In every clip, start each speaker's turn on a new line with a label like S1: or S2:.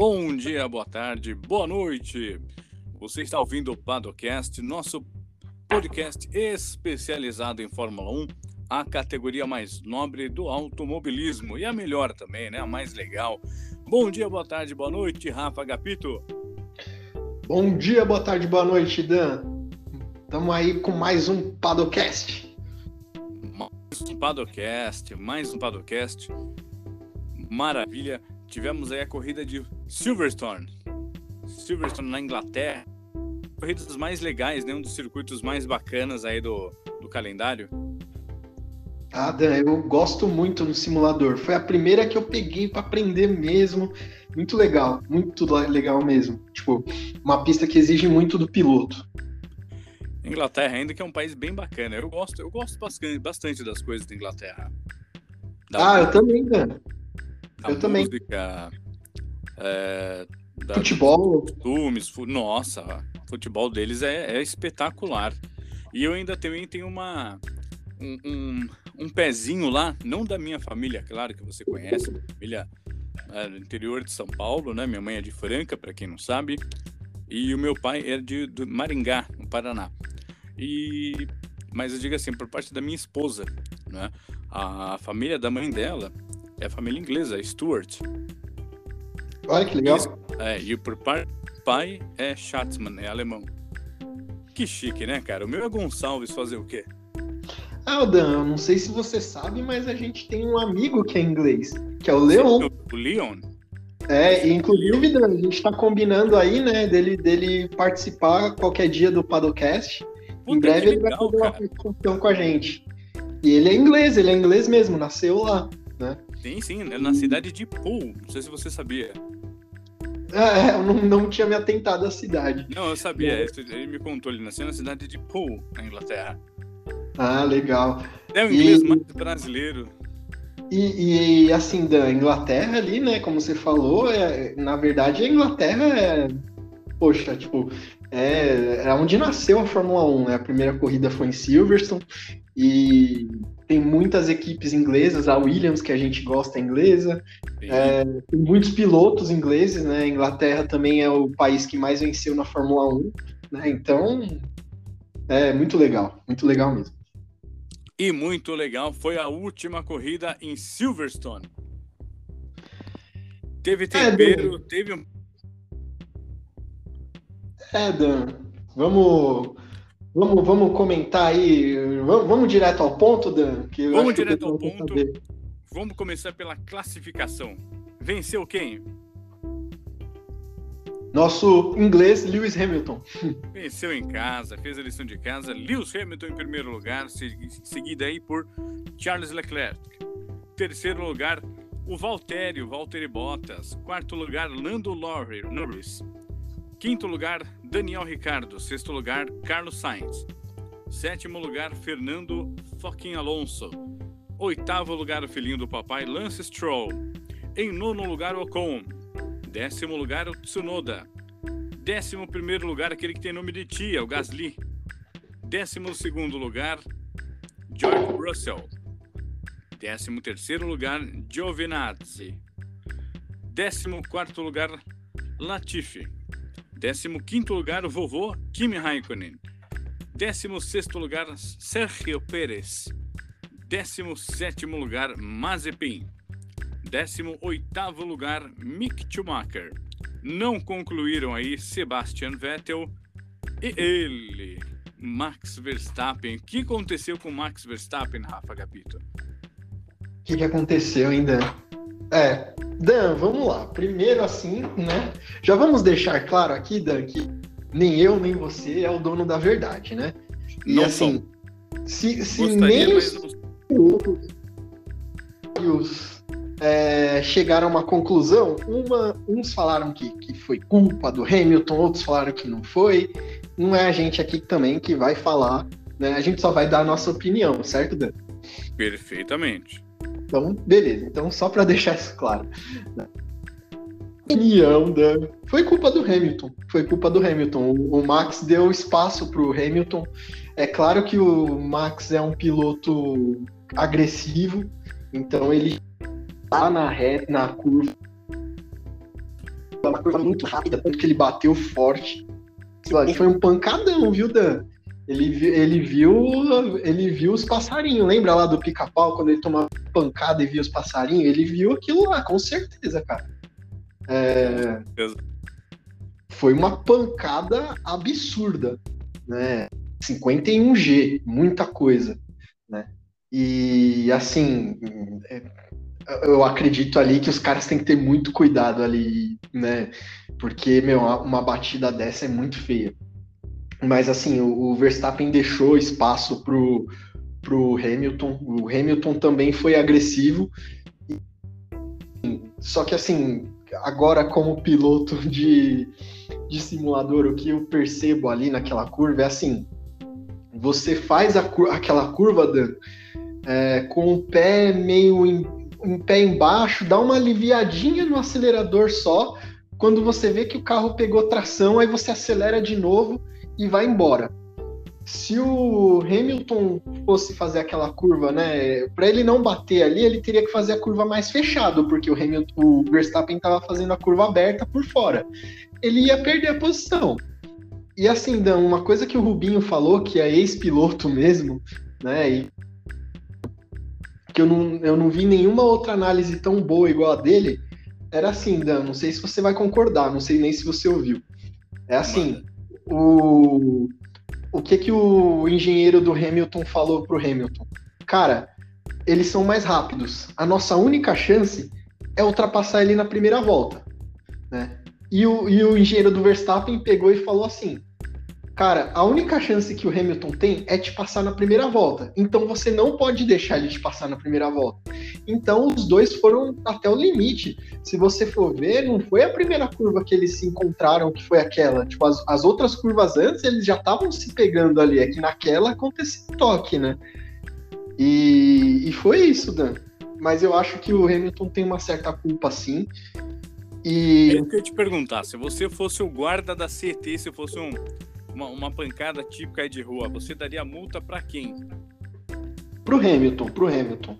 S1: Bom dia, boa tarde, boa noite. Você está ouvindo o Padocast, nosso podcast especializado em Fórmula 1, a categoria mais nobre do automobilismo e a melhor também, né? A mais legal. Bom dia, boa tarde, boa noite, Rafa Gapito.
S2: Bom dia, boa tarde, boa noite, Dan. Estamos aí com mais um Padocast.
S1: Mais um Padocast, mais um Padocast. Maravilha. Tivemos aí a corrida de Silverstone. Silverstone na Inglaterra. Corridas mais legais, né? Um dos circuitos mais bacanas aí do, do calendário.
S2: Ah, Dan, eu gosto muito no simulador. Foi a primeira que eu peguei para aprender mesmo. Muito legal, muito legal mesmo. Tipo, uma pista que exige muito do piloto.
S1: Inglaterra ainda que é um país bem bacana. Eu gosto, eu gosto bastante das coisas da Inglaterra.
S2: Da ah, eu também, Dan.
S1: Eu também. É,
S2: futebol.
S1: Filmes, nossa, o futebol deles é, é, espetacular. E eu ainda também tenho uma um, um, um, pezinho lá, não da minha família, claro que você conhece, família é, do interior de São Paulo, né? Minha mãe é de Franca, para quem não sabe, e o meu pai é de, de Maringá, no Paraná. E mas eu digo assim, por parte da minha esposa, né? A família da mãe dela é a família inglesa, Stuart.
S2: Olha que legal.
S1: E, é, e do pai é Schatzmann, é alemão. Que chique, né, cara? O meu é Gonçalves fazer o quê?
S2: Ah, Dan, eu não sei se você sabe, mas a gente tem um amigo que é inglês, que é o Leon.
S1: O Leon?
S2: É, inclusive, Dan, a gente tá combinando aí, né, dele, dele participar qualquer dia do Padocast. Puta, em breve ele vai fazer uma participação com a gente. E ele é inglês, ele é inglês mesmo, nasceu lá, né?
S1: Sim, sim, é na cidade de Poole. Não sei se você sabia.
S2: É, eu não, não tinha me atentado à cidade.
S1: Não, eu sabia. É. Ele me contou, ele nasceu na cidade de Poole, na Inglaterra.
S2: Ah, legal.
S1: É o inglês e, mais brasileiro.
S2: E, e, assim, da Inglaterra ali, né, como você falou, é, na verdade a Inglaterra é. Poxa, tipo, é, é onde nasceu a Fórmula 1, né? A primeira corrida foi em Silverstone e tem muitas equipes inglesas, a Williams, que a gente gosta, é inglesa. É, tem muitos pilotos ingleses, né? A Inglaterra também é o país que mais venceu na Fórmula 1, né? Então, é muito legal, muito legal mesmo.
S1: E muito legal foi a última corrida em Silverstone. Teve é, tempero, é, teve um.
S2: É, Dan. Vamos Vamos, vamos comentar aí. Vamos, vamos direto ao ponto, Dan?
S1: Vamos direto ao ponto. Saber. Vamos começar pela classificação. Venceu quem?
S2: Nosso inglês Lewis Hamilton.
S1: Venceu em casa, fez a lição de casa. Lewis Hamilton em primeiro lugar, seguida aí por Charles Leclerc. Terceiro lugar, o Valtério, Valtteri Bottas. Quarto lugar, Lando Norris. Quinto lugar, Daniel Ricardo. Sexto lugar, Carlos Sainz. Sétimo lugar, Fernando Fucking Alonso. Oitavo lugar, o filhinho do papai, Lance Stroll. Em nono lugar, Ocon. Décimo lugar, o Tsunoda. Décimo primeiro lugar, aquele que tem nome de tia, o Gasly. Décimo segundo lugar, George Russell. Décimo terceiro lugar, Giovinazzi. Décimo quarto lugar, Latifi. 15 lugar, o vovô Kimi Raikkonen. 16 lugar, Sergio Pérez. 17 lugar, Mazepin. 18 lugar, Mick Schumacher. Não concluíram aí Sebastian Vettel e ele, Max Verstappen. O que aconteceu com Max Verstappen, Rafa Gapito?
S2: O que, que aconteceu ainda? É, Dan, vamos lá. Primeiro, assim, né? Já vamos deixar claro aqui, Dan, que nem eu nem você é o dono da verdade, né? E
S1: não
S2: assim, se, se nem os pilotos os, é, chegaram a uma conclusão, uma, uns falaram que, que foi culpa do Hamilton, outros falaram que não foi. Não é a gente aqui também que vai falar, né? A gente só vai dar a nossa opinião, certo, Dan?
S1: Perfeitamente.
S2: Então, beleza. Então, só para deixar isso claro. Opinião da. Foi culpa do Hamilton. Foi culpa do Hamilton. O Max deu espaço para o Hamilton. É claro que o Max é um piloto agressivo, então ele tá na reta, na curva. uma curva muito rápida, tanto que ele bateu forte. Foi um pancadão, viu, Dan? Ele, ele viu ele viu os passarinhos. Lembra lá do pica-pau, quando ele tomava pancada e via os passarinhos? Ele viu aquilo lá, com certeza, cara. É... Foi uma pancada absurda, né? 51G, muita coisa, né? E assim, é, eu acredito ali que os caras têm que ter muito cuidado ali, né? Porque, meu, uma batida dessa é muito feia. Mas assim, o, Verstappen deixou espaço pro, pro Hamilton. O Hamilton também foi agressivo. Só que assim, agora como piloto de, de simulador, o que eu percebo ali naquela curva é assim: você faz a, aquela curva, Dan, é, com o pé meio em, pé embaixo, dá uma aliviadinha no acelerador só. Quando você vê que o carro pegou tração, aí você acelera de novo e vai embora. Se o Hamilton fosse fazer aquela curva, né, para ele não bater ali, ele teria que fazer a curva mais fechado, porque o Hamilton, o Verstappen estava fazendo a curva aberta por fora. Ele ia perder a posição. E assim, Dan, uma coisa que o Rubinho falou, que é ex-piloto mesmo, né, e que eu não, eu não vi nenhuma outra análise tão boa igual a dele, era assim, Dan, não sei se você vai concordar, não sei nem se você ouviu. É assim, o, o que que o engenheiro do Hamilton falou pro Hamilton? Cara, eles são mais rápidos. A nossa única chance é ultrapassar ele na primeira volta, né? E o, e o engenheiro do Verstappen pegou e falou assim: Cara, a única chance que o Hamilton tem é te passar na primeira volta. Então você não pode deixar ele te passar na primeira volta. Então os dois foram até o limite. Se você for ver, não foi a primeira curva que eles se encontraram que foi aquela. Tipo, as, as outras curvas antes eles já estavam se pegando ali. É que naquela aconteceu um toque, né? E, e foi isso, Dan. Mas eu acho que o Hamilton tem uma certa culpa sim.
S1: E... Eu queria te perguntar, se você fosse o guarda da CT, se fosse um uma, uma pancada típica de rua, você daria multa para quem?
S2: Pro Hamilton, pro Hamilton.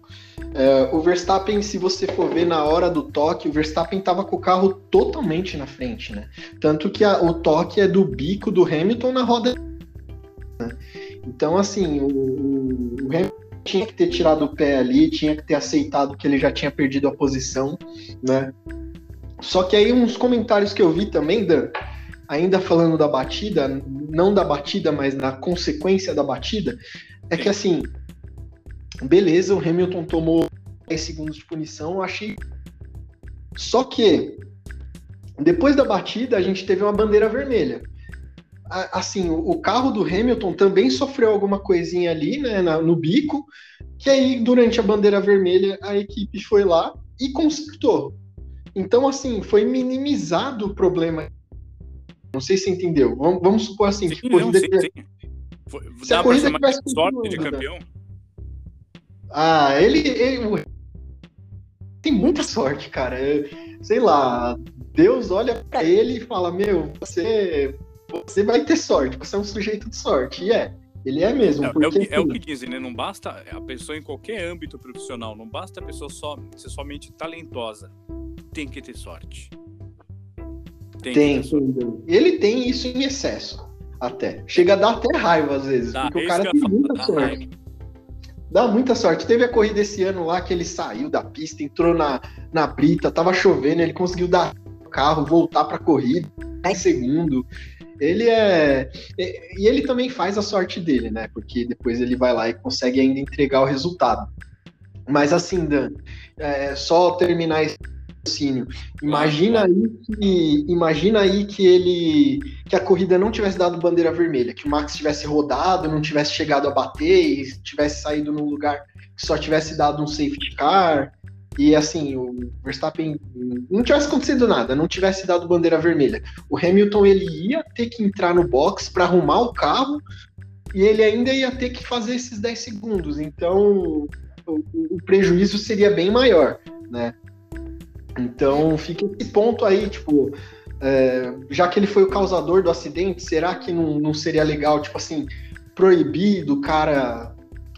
S2: É, o Verstappen, se você for ver na hora do toque, o Verstappen tava com o carro totalmente na frente, né? Tanto que a, o toque é do bico do Hamilton na roda. Então, assim, o, o, Hamilton tinha que ter tirado o pé ali, tinha que ter aceitado que ele já tinha perdido a posição, né? Só que aí uns comentários que eu vi também, Dan, ainda falando da batida, não da batida, mas na consequência da batida, é que assim, beleza, o Hamilton tomou 10 segundos de punição, achei. Só que depois da batida, a gente teve uma bandeira vermelha. Assim, o carro do Hamilton também sofreu alguma coisinha ali, né, no bico, que aí, durante a bandeira vermelha, a equipe foi lá e consertou. Então, assim, foi minimizado o problema não sei se você entendeu. Vamos, vamos supor assim, sim, que corrida. Não, sim, sim.
S1: Se Dá a corrida tivesse sorte de campeão?
S2: Ah, ele, ele, tem muita sorte, cara. sei lá, Deus olha para ele e fala: Meu, você, você vai ter sorte, você é um sujeito de sorte. E é, ele é mesmo.
S1: É, porque, é, o, que, é o que dizem, né? Não basta a pessoa em qualquer âmbito profissional, não basta a pessoa só ser somente talentosa, tem que ter sorte.
S2: Tem. tem ele tem isso em excesso, até. Chega a dar até raiva às vezes, dá, porque o cara tem muita dá sorte. Raiva. Dá muita sorte. Teve a corrida esse ano lá que ele saiu da pista, entrou na, na brita, tava chovendo, ele conseguiu dar o carro, voltar pra corrida, em segundo. Ele é. E ele também faz a sorte dele, né? Porque depois ele vai lá e consegue ainda entregar o resultado. Mas assim, Dan, é, só terminar esse raciocínio. Imagina aí que imagina aí que ele que a corrida não tivesse dado bandeira vermelha, que o Max tivesse rodado, não tivesse chegado a bater e tivesse saído num lugar que só tivesse dado um safety car e assim, o Verstappen não tivesse acontecido nada, não tivesse dado bandeira vermelha. O Hamilton ele ia ter que entrar no box para arrumar o carro e ele ainda ia ter que fazer esses 10 segundos. Então, o, o prejuízo seria bem maior, né? Então fica esse ponto aí, tipo, é, já que ele foi o causador do acidente, será que não, não seria legal, tipo assim, proibir do cara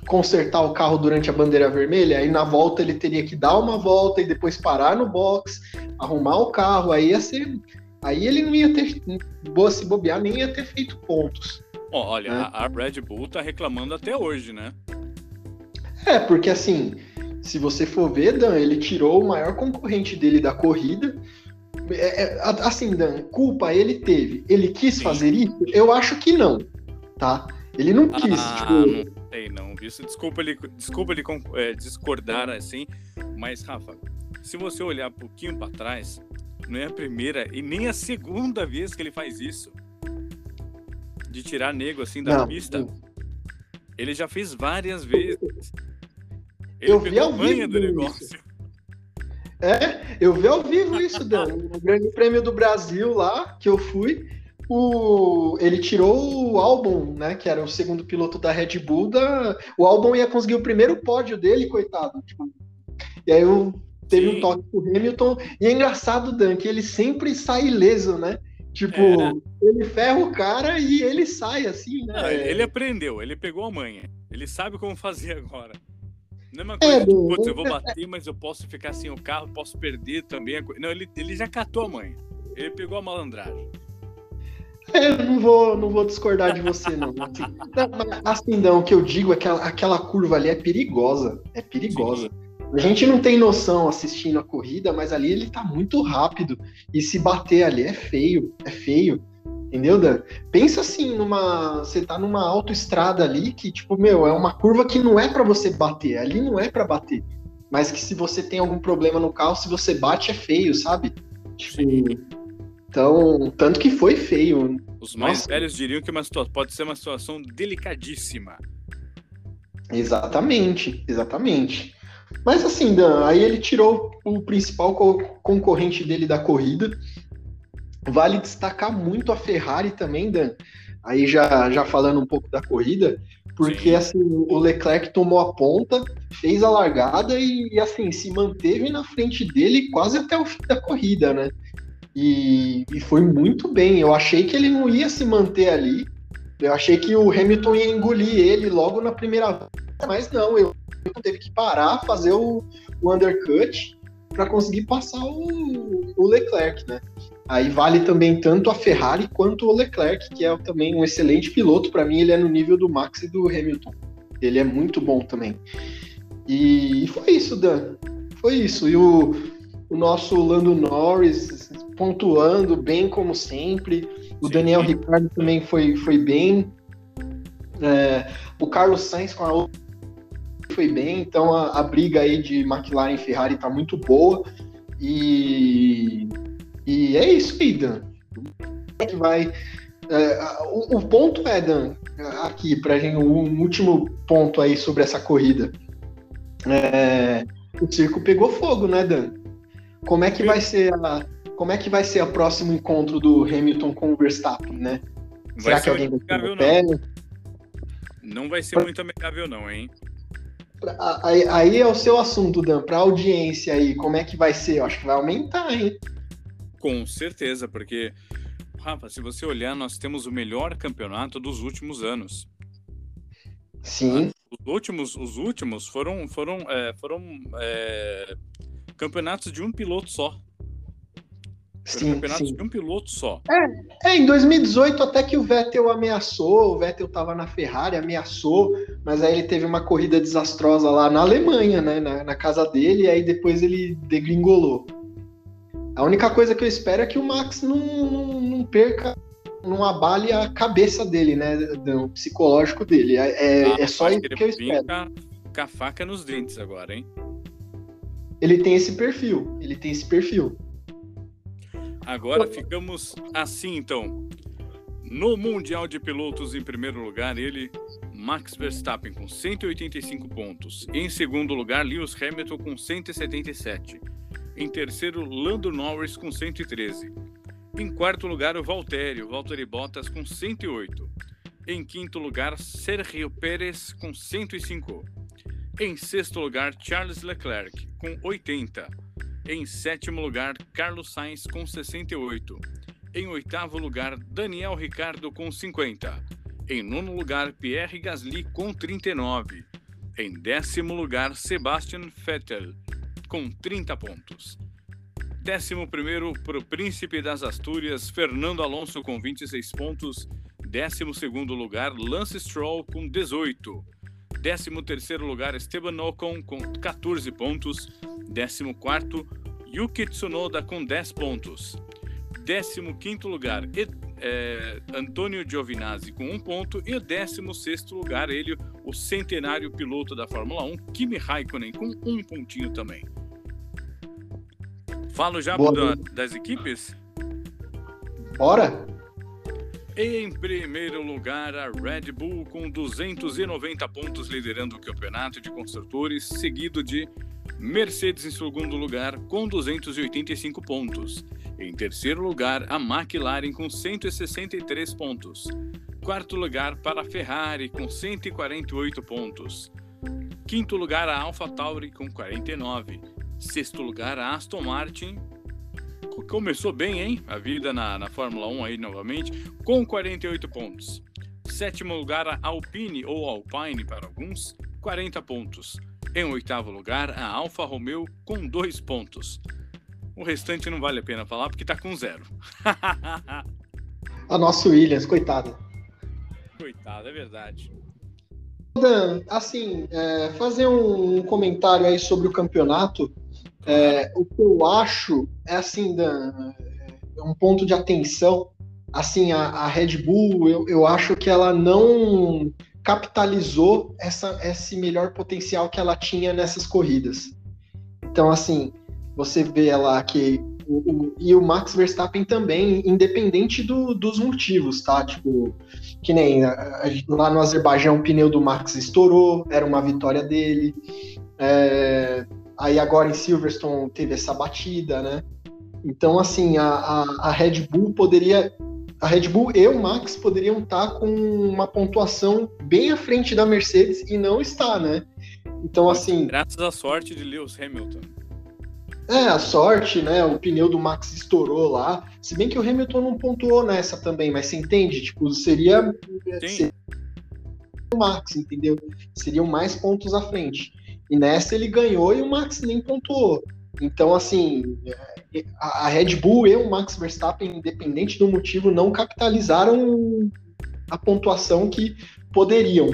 S2: consertar o carro durante a bandeira vermelha, aí na volta ele teria que dar uma volta e depois parar no box, arrumar o carro, aí ia ser. Aí ele não ia ter. Boa se bobear, nem ia ter feito pontos.
S1: Olha, né? a Red Bull tá reclamando até hoje, né?
S2: É, porque assim, se você for ver, Dan, ele tirou o maior concorrente dele da corrida. É, é, assim, Dan, culpa ele teve. Ele quis Sim. fazer isso? Eu acho que não, tá? Ele não quis,
S1: ah,
S2: tipo...
S1: Não sei, não. Isso, desculpa ele, desculpa ele é, discordar assim, mas, Rafa, se você olhar um pouquinho para trás, não é a primeira e nem a segunda vez que ele faz isso. De tirar nego assim da não, pista. Não. Ele já fez várias vezes.
S2: Ele eu vi ao vivo do negócio. Isso. É, eu vi ao vivo isso, Dan. No Grande Prêmio do Brasil lá, que eu fui, o, ele tirou o álbum, né? Que era o segundo piloto da Red Bull. Da, o álbum ia conseguir o primeiro pódio dele, coitado. Tipo, e aí eu, teve Sim. um toque pro Hamilton. E é engraçado, Dan, que ele sempre sai ileso, né? Tipo, é. ele ferra o cara e ele sai assim, né?
S1: Não, ele aprendeu, ele pegou a manha. Ele sabe como fazer agora. Não é uma coisa, é, putz, eu vou bater, mas eu posso ficar sem o carro, posso perder também. Não, ele, ele já catou a manha. Ele pegou a malandragem.
S2: Eu não vou, não vou discordar de você, não. Assim, assim não, o que eu digo é que aquela, curva ali é perigosa. É perigosa. A gente não tem noção assistindo a corrida, mas ali ele tá muito rápido. E se bater ali é feio, é feio. Entendeu, Dan? Pensa assim, numa. Você tá numa autoestrada ali que, tipo, meu, é uma curva que não é para você bater. Ali não é para bater. Mas que se você tem algum problema no carro, se você bate, é feio, sabe? Tipo, então, tanto que foi feio.
S1: Os mais Nossa. velhos diriam que uma situação, pode ser uma situação delicadíssima.
S2: Exatamente, exatamente. Mas assim, Dan, aí ele tirou o principal co concorrente dele da corrida. Vale destacar muito a Ferrari também, Dan. Aí já, já falando um pouco da corrida, porque Sim. assim, o Leclerc tomou a ponta, fez a largada e, e, assim, se manteve na frente dele quase até o fim da corrida, né? E, e, foi muito bem. Eu achei que ele não ia se manter ali. Eu achei que o Hamilton ia engolir ele logo na primeira volta, mas não, eu teve que parar, fazer o, o undercut para conseguir passar o, o, Leclerc, né? Aí vale também tanto a Ferrari quanto o Leclerc, que é também um excelente piloto. Para mim, ele é no nível do Max e do Hamilton. Ele é muito bom também. E foi isso, Dan. Foi isso. E o, o nosso Lando Norris pontuando bem como sempre. O Sim. Daniel Ricciardo também foi, foi bem. É, o Carlos Sainz com a foi bem, então a, a briga aí de McLaren e Ferrari tá muito boa. E, e é isso aí, Dan. Que vai. É, o, o, ponto é, Dan, aqui, pra gente, um último ponto aí sobre essa corrida. É, o circo pegou fogo, né, Dan? Como é que vai ser a, como é que vai ser o próximo encontro do Hamilton com o Verstappen, né?
S1: Vai Será que alguém vai ter pé? Não vai ser muito amigável, não, hein?
S2: Aí, aí é o seu assunto, Dan, para audiência aí, como é que vai ser? Eu acho que vai aumentar, hein?
S1: Com certeza, porque, Rafa, se você olhar, nós temos o melhor campeonato dos últimos anos.
S2: Sim.
S1: Os últimos, os últimos foram, foram, é, foram é, campeonatos de um piloto só. Sim, campeonatos sim. de um piloto só.
S2: É, é, em 2018 até que o Vettel ameaçou, o Vettel estava na Ferrari, ameaçou, mas aí ele teve uma corrida desastrosa lá na Alemanha, né, na, na casa dele, e aí depois ele degringolou. A única coisa que eu espero é que o Max não, não, não perca, não abale a cabeça dele, né, o psicológico dele. É, é, ah, é só isso que, que eu espero.
S1: Com a faca nos dentes agora, hein?
S2: Ele tem esse perfil, ele tem esse perfil.
S1: Agora ficamos assim, então. No Mundial de Pilotos, em primeiro lugar, ele, Max Verstappen, com 185 pontos. Em segundo lugar, Lewis Hamilton, com 177. Em terceiro, Lando Norris, com 113. Em quarto lugar, o Valtteri, o Valtteri Bottas, com 108. Em quinto lugar, Sergio Pérez, com 105. Em sexto lugar, Charles Leclerc, com 80. Em sétimo lugar, Carlos Sainz com 68. Em oitavo lugar, Daniel Ricardo com 50. Em nono lugar, Pierre Gasly com 39. Em décimo lugar, Sebastian Vettel, com 30 pontos. Décimo primeiro para o Príncipe das Astúrias, Fernando Alonso, com 26 pontos. Décimo segundo lugar, Lance Stroll, com 18. Décimo terceiro lugar, Esteban Ocon, com 14 pontos. Décimo quarto, Yuki Tsunoda, com 10 pontos. Décimo quinto lugar, é, Antônio Giovinazzi com um ponto e o 16 lugar ele, o centenário piloto da Fórmula 1, Kimi Raikkonen com um pontinho também. Falo já da, das equipes?
S2: Bora!
S1: Em primeiro lugar, a Red Bull com 290 pontos liderando o campeonato de construtores, seguido de Mercedes em segundo lugar com 285 pontos. Em terceiro lugar, a McLaren com 163 pontos. Quarto lugar para a Ferrari com 148 pontos. Quinto lugar, a AlphaTauri com 49. Sexto lugar, a Aston Martin. Começou bem, hein? A vida na, na Fórmula 1 aí novamente, com 48 pontos. Sétimo lugar, a Alpine ou Alpine para alguns, 40 pontos. Em oitavo lugar, a Alfa Romeo com 2 pontos. O restante não vale a pena falar porque tá com zero.
S2: a nossa Williams, coitada.
S1: Coitada, é verdade.
S2: Dan, assim, é, fazer um comentário aí sobre o campeonato. É, o que eu acho é assim, Dan, é um ponto de atenção. Assim, a, a Red Bull, eu, eu acho que ela não capitalizou essa, esse melhor potencial que ela tinha nessas corridas. Então, assim, você vê lá que o, o, e o Max Verstappen também, independente do, dos motivos, tá? Tipo, que nem lá no Azerbaijão o pneu do Max estourou, era uma vitória dele. É, aí agora em Silverstone teve essa batida, né? Então, assim, a, a, a Red Bull poderia. A Red Bull e o Max poderiam estar com uma pontuação bem à frente da Mercedes e não está, né? Então, assim.
S1: Graças à sorte de Lewis Hamilton.
S2: É, a sorte, né? O pneu do Max estourou lá. Se bem que o Hamilton não pontuou nessa também, mas você entende? Tipo, seria, seria o Max, entendeu? Seriam mais pontos à frente. E nessa ele ganhou e o Max nem pontuou. Então, assim, a Red Bull e o Max Verstappen, independente do motivo, não capitalizaram a pontuação que poderiam.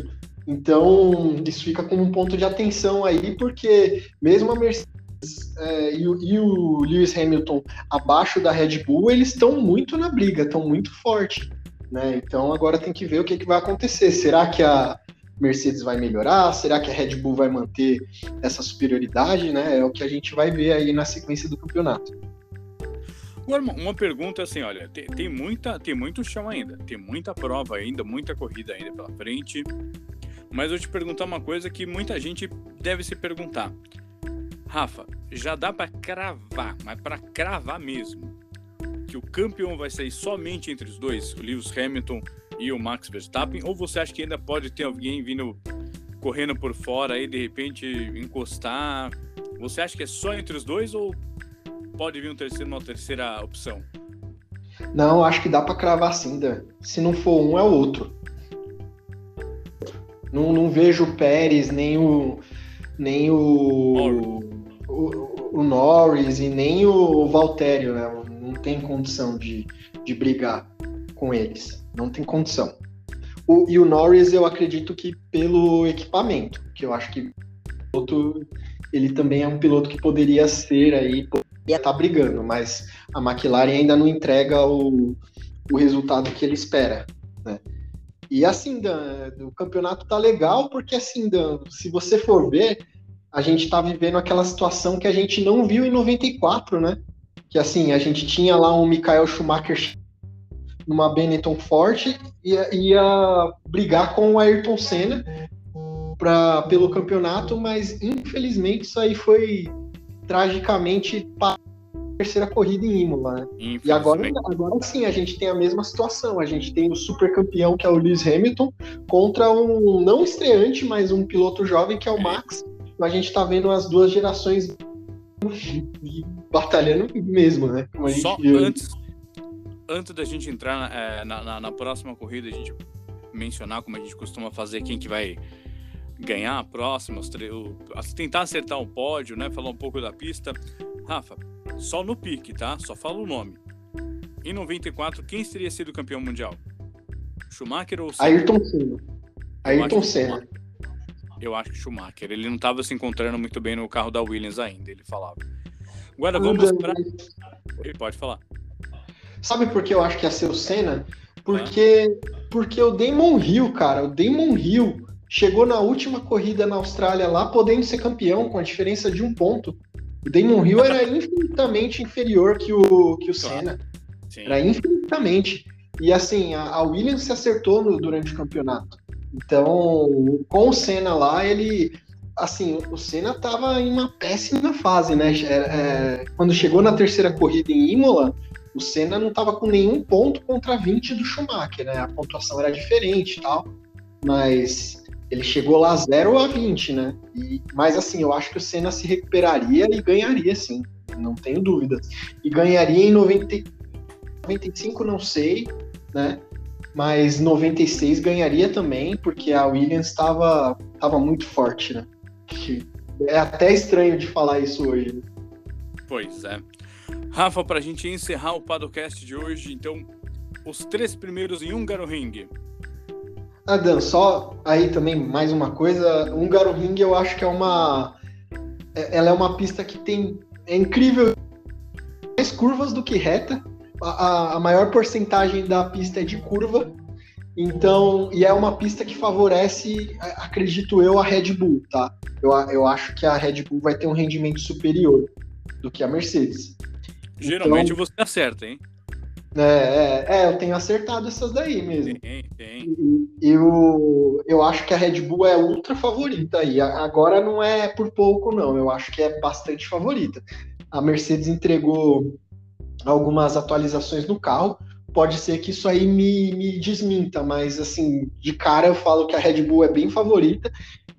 S2: Então, isso fica como um ponto de atenção aí, porque mesmo a Mercedes é, e, o, e, o, Lewis Hamilton abaixo da Red Bull, eles estão muito na briga, estão muito forte. Né? Então agora tem que ver o que, que vai acontecer. Será que a Mercedes vai melhorar? Será que a Red Bull vai manter essa superioridade? Né? É o que a gente vai ver aí na sequência do campeonato.
S1: Uma pergunta assim, olha, tem, tem, muita, tem muito chão ainda, tem muita prova ainda, muita corrida ainda pela frente. Mas eu te perguntar uma coisa que muita gente deve se perguntar. Rafa, já dá para cravar, mas para cravar mesmo, que o campeão vai sair somente entre os dois, o Lewis Hamilton e o Max Verstappen? Ou você acha que ainda pode ter alguém vindo correndo por fora aí, de repente encostar? Você acha que é só entre os dois ou pode vir um terceiro, uma terceira opção?
S2: Não, acho que dá para cravar sim, Dan. Se não for um, é o outro. Não, não vejo o Pérez, nem o. Nem o o, o, Norris e nem o Valtério, né? Não tem condição de, de brigar com eles. Não tem condição. O, e o Norris, eu acredito que pelo equipamento, que eu acho que piloto, ele também é um piloto que poderia ser aí, poderia tá brigando, mas a McLaren ainda não entrega o, o resultado que ele espera, né? E assim, Dan, o campeonato tá legal, porque assim, Dan, se você for ver, a gente está vivendo aquela situação que a gente não viu em 94, né? Que assim, a gente tinha lá um Michael Schumacher numa Benetton forte e ia, ia brigar com o Ayrton Senna pra, pelo campeonato, mas infelizmente isso aí foi tragicamente para a terceira corrida em Imola. Né? E agora, agora sim, a gente tem a mesma situação. A gente tem o super campeão, que é o Lewis Hamilton, contra um não estreante, mas um piloto jovem, que é o Max a gente tá vendo as duas gerações batalhando mesmo, né?
S1: Só viu. antes, antes da gente entrar é, na, na, na, próxima corrida, a gente mencionar como a gente costuma fazer quem que vai ganhar a próxima, tentar acertar um pódio, né? Falar um pouco da pista. Rafa, só no pique, tá? Só fala o nome. Em 94, quem teria sido campeão mundial? Schumacher ou
S2: Senna? Ayrton Senna. Ayrton Senna.
S1: Eu acho que Schumacher. Ele não estava se encontrando muito bem no carro da Williams ainda, ele falava. Agora vamos para. Pode falar.
S2: Sabe por que eu acho que ia ser o Senna? Porque, ah. porque o Damon Hill, cara, o Damon Hill chegou na última corrida na Austrália lá, podendo ser campeão com a diferença de um ponto. O Damon Hill era infinitamente inferior que o, que o Senna. Sim. Era infinitamente. E assim, a, a Williams se acertou no, durante o campeonato. Então, com o Senna lá, ele. Assim, o Senna estava em uma péssima fase, né? É, é, quando chegou na terceira corrida em Imola, o Senna não estava com nenhum ponto contra 20 do Schumacher, né? A pontuação era diferente e tal. Mas ele chegou lá 0 a 20, né? E, mas assim, eu acho que o Senna se recuperaria e ganharia, sim. Não tenho dúvidas. E ganharia em 90, 95, não sei, né? Mas 96 ganharia também, porque a Williams estava tava muito forte, né? É até estranho de falar isso hoje.
S1: Pois é. Rafa, para a gente encerrar o podcast de hoje, então, os três primeiros em Húngaro Ring.
S2: Adam, só aí também mais uma coisa. Húngaro Ring eu acho que é uma. É, ela é uma pista que tem. É incrível. Mais curvas do que reta a, a maior porcentagem da pista é de curva, então, e é uma pista que favorece, acredito eu, a Red Bull, tá? Eu, eu acho que a Red Bull vai ter um rendimento superior do que a Mercedes.
S1: Geralmente então, você acerta, hein?
S2: É, é, é, eu tenho acertado essas daí mesmo.
S1: Tem, tem.
S2: E, eu, eu acho que a Red Bull é ultra favorita aí. Agora não é por pouco, não. Eu acho que é bastante favorita. A Mercedes entregou algumas atualizações no carro. Pode ser que isso aí me, me desminta, mas assim, de cara eu falo que a Red Bull é bem favorita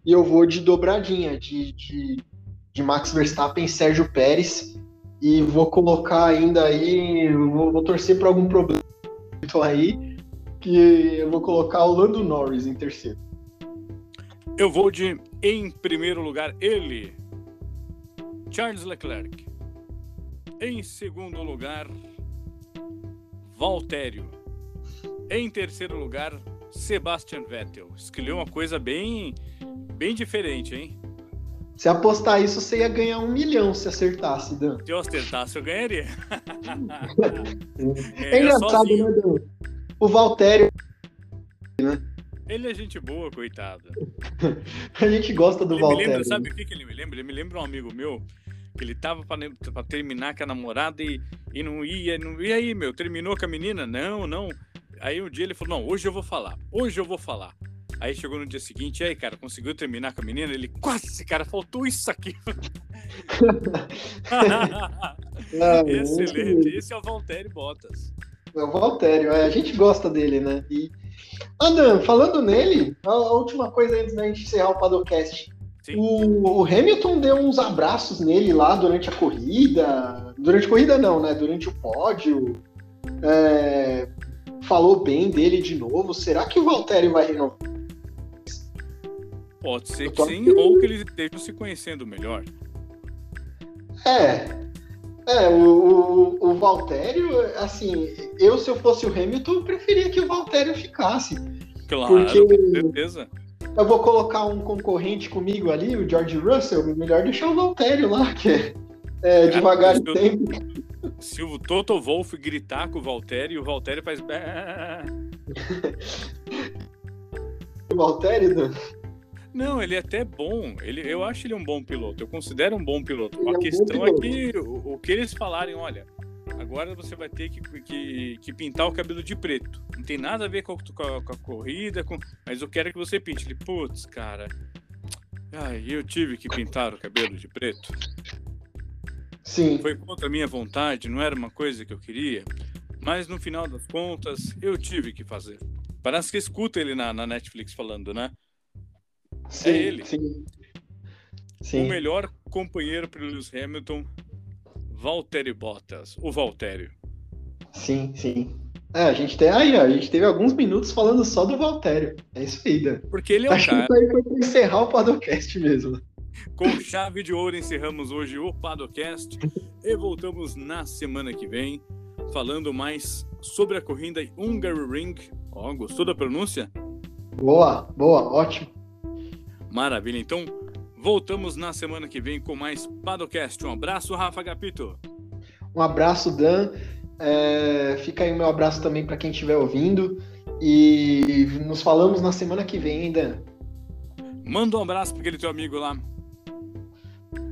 S2: e eu vou de dobradinha, de, de, de Max Verstappen e Sérgio Pérez. E vou colocar ainda aí, vou, vou torcer para algum problema aí, que eu vou colocar o Lando Norris em terceiro.
S1: Eu vou de, em primeiro lugar, ele, Charles Leclerc. Em segundo lugar, Valtério. Em terceiro lugar, Sebastian Vettel. Escolheu uma coisa bem, bem diferente, hein?
S2: Se apostar isso, você ia ganhar um milhão se acertasse, Dan.
S1: Se eu acertasse, eu ganharia.
S2: é, é engraçado, né, Dan? O Valtério. Né?
S1: Ele é gente boa, coitado.
S2: a gente gosta do
S1: ele
S2: Valtério.
S1: Lembra, sabe o que, que ele me lembra? Ele me lembra um amigo meu que ele tava para terminar com a namorada e, e não ia, não, e aí, meu, terminou com a menina? Não, não. Aí um dia ele falou: Não, hoje eu vou falar, hoje eu vou falar. Aí chegou no dia seguinte, aí, cara, conseguiu terminar com a menina? Ele, quase, cara, faltou isso aqui. Excelente. Esse é o Valtério Bottas.
S2: É o Valtério, é, a gente gosta dele, né? E, Adam, falando nele, a, a última coisa antes da gente encerrar o Padocast. O, o, Hamilton deu uns abraços nele lá durante a corrida. Durante a corrida não, né? Durante o pódio. É, falou bem dele de novo. Será que o Valtteri vai renovar?
S1: Pode ser que sim, ou que eles estejam se conhecendo melhor.
S2: É. É, o, o, o Valtério, assim, eu se eu fosse o Hamilton, eu preferia que o Valtério ficasse.
S1: Claro, porque... com certeza
S2: eu vou colocar um concorrente comigo ali, o George Russell, melhor deixar o Valtério lá, que é, é devagar e tempo.
S1: Se o Toto Wolff gritar com o Valtério, o Valtério faz.
S2: o Valtério,
S1: Não, ele é até bom. Ele, eu acho ele um bom piloto. Eu considero um bom piloto. Ele a é questão é que o, o, que eles falarem, olha, agora você vai ter que, que, que, pintar o cabelo de preto. Não tem nada a ver com a, com a, com a corrida, com... mas eu quero que você pinte. Ele, putz, cara. Ai, eu tive que pintar o cabelo de preto.
S2: Sim.
S1: Foi contra a minha vontade, não era uma coisa que eu queria. Mas no final das contas, eu tive que fazer. Parece que escuta ele na, na Netflix falando, né?
S2: Sim, é ele. Sim.
S1: sim. O melhor companheiro para Lewis Hamilton Valtteri Bottas, o Valtério.
S2: Sim, sim. É, a gente tem aí, ó, a gente teve alguns minutos falando só do Valtério. É isso aí, Dan.
S1: Porque ele é o
S2: Acho
S1: cara.
S2: que isso aí foi pra encerrar o podcast mesmo.
S1: Com chave de ouro encerramos hoje o Padocast e voltamos na semana que vem falando mais sobre a corrida Hungary Ring. Ó, gostou da pronúncia?
S2: Boa, boa, ótimo.
S1: Maravilha. Então, voltamos na semana que vem com mais Padocast. Um abraço, Rafa Gapito.
S2: Um abraço, Dan. É, fica aí o meu abraço também para quem estiver ouvindo. E nos falamos na semana que vem, hein, Dan.
S1: Manda um abraço para aquele teu amigo lá.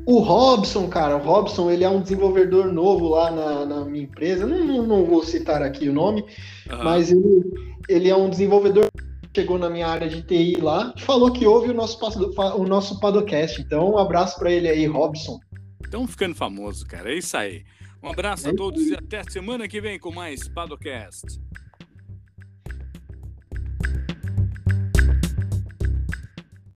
S2: O Robson, cara, o Robson, ele é um desenvolvedor novo lá na, na minha empresa. Não, não, vou citar aqui o nome,
S1: Aham.
S2: mas ele, ele é um desenvolvedor chegou na minha área de TI lá e falou que ouve o nosso, o nosso Padocast. Então, um abraço para ele aí, Robson.
S1: Estão ficando famoso, cara. É isso aí. Um abraço a todos e até semana que vem com mais Padocast.